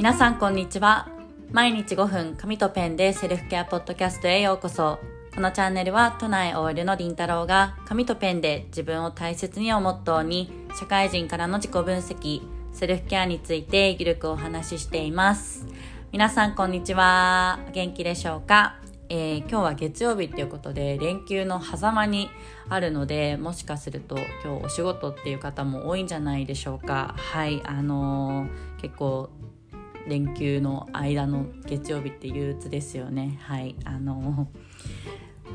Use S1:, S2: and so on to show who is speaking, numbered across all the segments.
S1: 皆さんこんにちは。毎日5分紙とペンでセルフケアポッドキャストへようこそ。このチャンネルは都内 OL のりんたろうが紙とペンで自分を大切にをモットーに社会人からの自己分析セルフケアについてゆるくお話ししています。皆さんこんにちは。元気でしょうか？えー、今日は月曜日っていうことで連休の狭間にあるのでもしかすると今日お仕事っていう方も多いんじゃないでしょうか。はいあのー、結構連休の間の月曜日って憂鬱ですよね。はい。あの、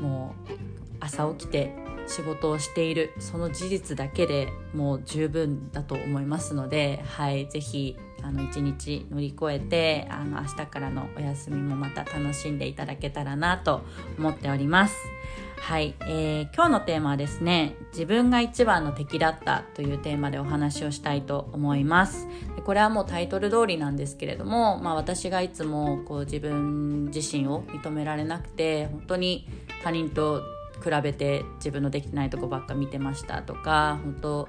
S1: もう朝起きて仕事をしているその事実だけでもう十分だと思いますのではい。是非一日乗り越えてあの明日からのお休みもまた楽しんでいただけたらなと思っております。はい、えー、今日のテーマはですね自分が一番の敵だったというテーマでお話をしたいと思います。これはもうタイトル通りなんですけれども、まあ、私がいつもこう自分自身を認められなくて本当に他人と比べて自分のできてないとこばっか見てましたとか本当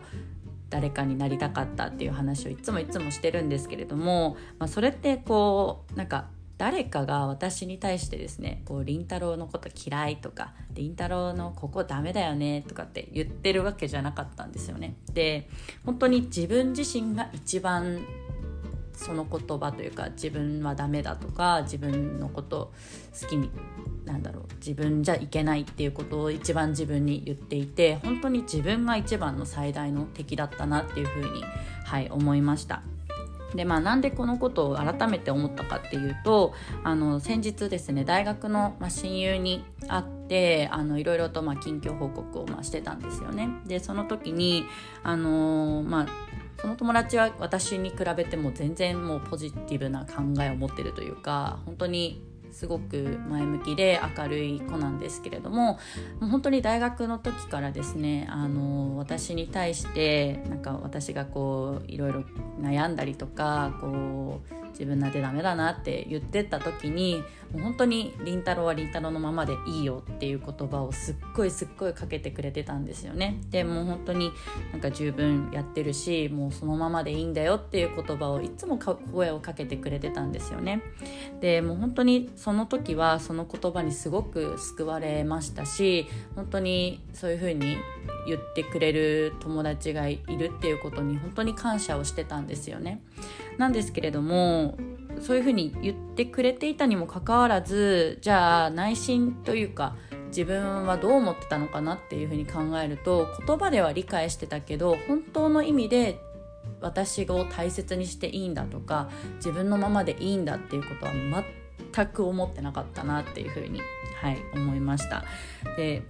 S1: 誰かになりたかったっていう話をいつもいつもしてるんですけれども、まあ、それってこうなんか誰かが私に対してですね「こう凛太郎のこと嫌い」とか「凛太郎のここダメだよね」とかって言ってるわけじゃなかったんですよね。で本当に自分自身が一番その言葉というか自分はダメだとか自分のこと好きになんだろう自分じゃいけないっていうことを一番自分に言っていて本当に自分が一番の最大の敵だったなっていうふうに、はい、思いました。でまあ、なんでこのことを改めて思ったかっていうとあの先日ですね大学の、ま、親友に会ってあのいろいろとま近況報告をましてたんですよね。でその時にあのまあその友達は私に比べても全然もうポジティブな考えを持ってるというか本当にすごく前向きで明るい子なんですけれどももう本当に大学の時からですねあの私に対してなんか私がこういろいろ悩んだりとかこう自分なんてダメだなって言ってた時にもう本当に「凛太郎は凛太郎のままでいいよ」っていう言葉をすっごいすっごいかけてくれてたんですよね。でもう本当になんか十分やってるしもうそのままでいいんだよっていう言葉をいつも声をかけてくれてたんですよね。でもう本当にその時はその言葉にすごく救われましたし本当にそういう風に言ってくれる友達がいるっていうことに本当に感謝をしてたんですよね。なんですけれどもそういうふうに言ってくれていたにもかかわらずじゃあ内心というか自分はどう思ってたのかなっていうふうに考えると言葉では理解してたけど本当の意味で私を大切にしていいんだとか自分のままでいいんだっていうことは全く思ってなかったなっていうふうに、はい、思いました。で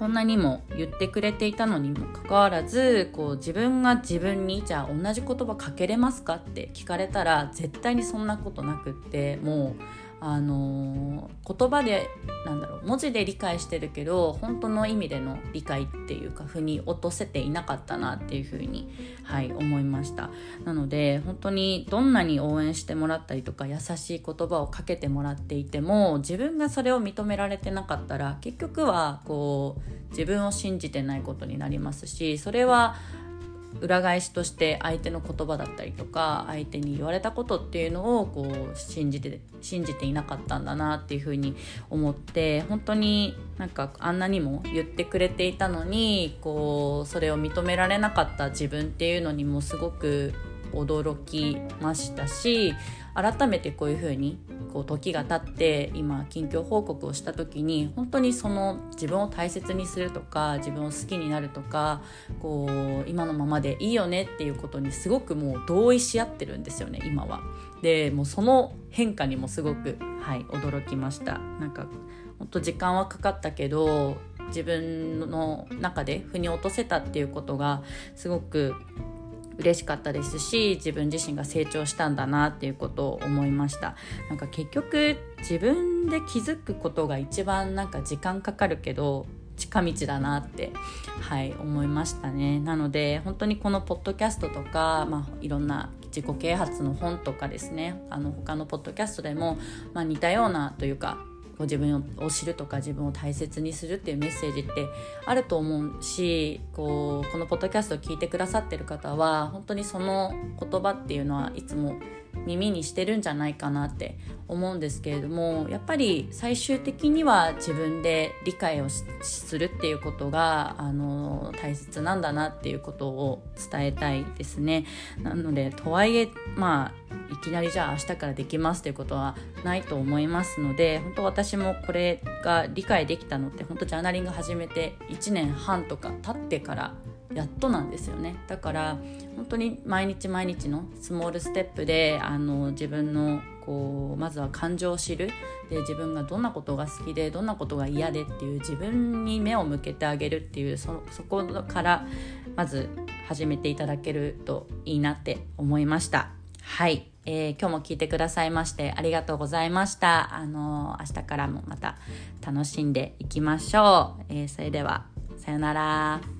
S1: こんなにも言ってくれていたのにもかかわらずこう自分が自分にじゃあ同じ言葉かけれますかって聞かれたら絶対にそんなことなくってもうあのー、言葉でなんだろう文字で理解してるけど本当の意味での理解っていうか腑に落とせていなかったなっていうふうに、はい、思いました。なので本当にどんなに応援してもらったりとか優しい言葉をかけてもらっていても自分がそれを認められてなかったら結局はこう自分を信じてないことになりますしそれは裏返しとして相手の言葉だったりとか相手に言われたことっていうのをこう信じて信じていなかったんだなっていうふうに思って本当になんかあんなにも言ってくれていたのにこうそれを認められなかった自分っていうのにもすごく驚きましたし改めてこういうふうにこう時が経って今近況報告をした時に本当にその自分を大切にするとか自分を好きになるとかこう今のままでいいよねっていうことにすごくもう同意し合ってるんですよね今は。でもうその変化にもすごく、はい、驚きました。なんか本当時間はかかったけど自分の中で腑に落とせたっていうことがすごく嬉しかったですし自分自身が成長したんだなっていうことを思いました。なんか結局自分で気づくことが一番なんか時間かかるけど近道だなってはい思いましたね。なので本当にこのポッドキャストとか、まあ、いろんな自己啓発の本とかですねあの他のポッドキャストでも、まあ、似たようなというかこう自分を知るとか自分を大切にするっていうメッセージってあると思うしこうこのポッドキャストを聞いてくださってる方は本当にその言葉っていうのはいつも耳にしてるんじゃないかなって思うんですけれどもやっぱり最終的には自分で理解をするっていうことがあの大切なんだなっていうことを伝えたいですね。なのでとはいえまあいきなりじゃあ明日からできますということはないと思いますので本当私もこれが理解できたのって本当ジャーナリング始めて1年半とか経ってからやっとなんですよね。だから本当に毎日毎日のスモールステップであの自分のこうまずは感情を知る。で自分がどんなことが好きでどんなことが嫌でっていう自分に目を向けてあげるっていうそそこからまず始めていただけるといいなって思いました。はい、えー、今日も聞いてくださいましてありがとうございました。あの明日からもまた楽しんでいきましょう、えー、それではさよなら。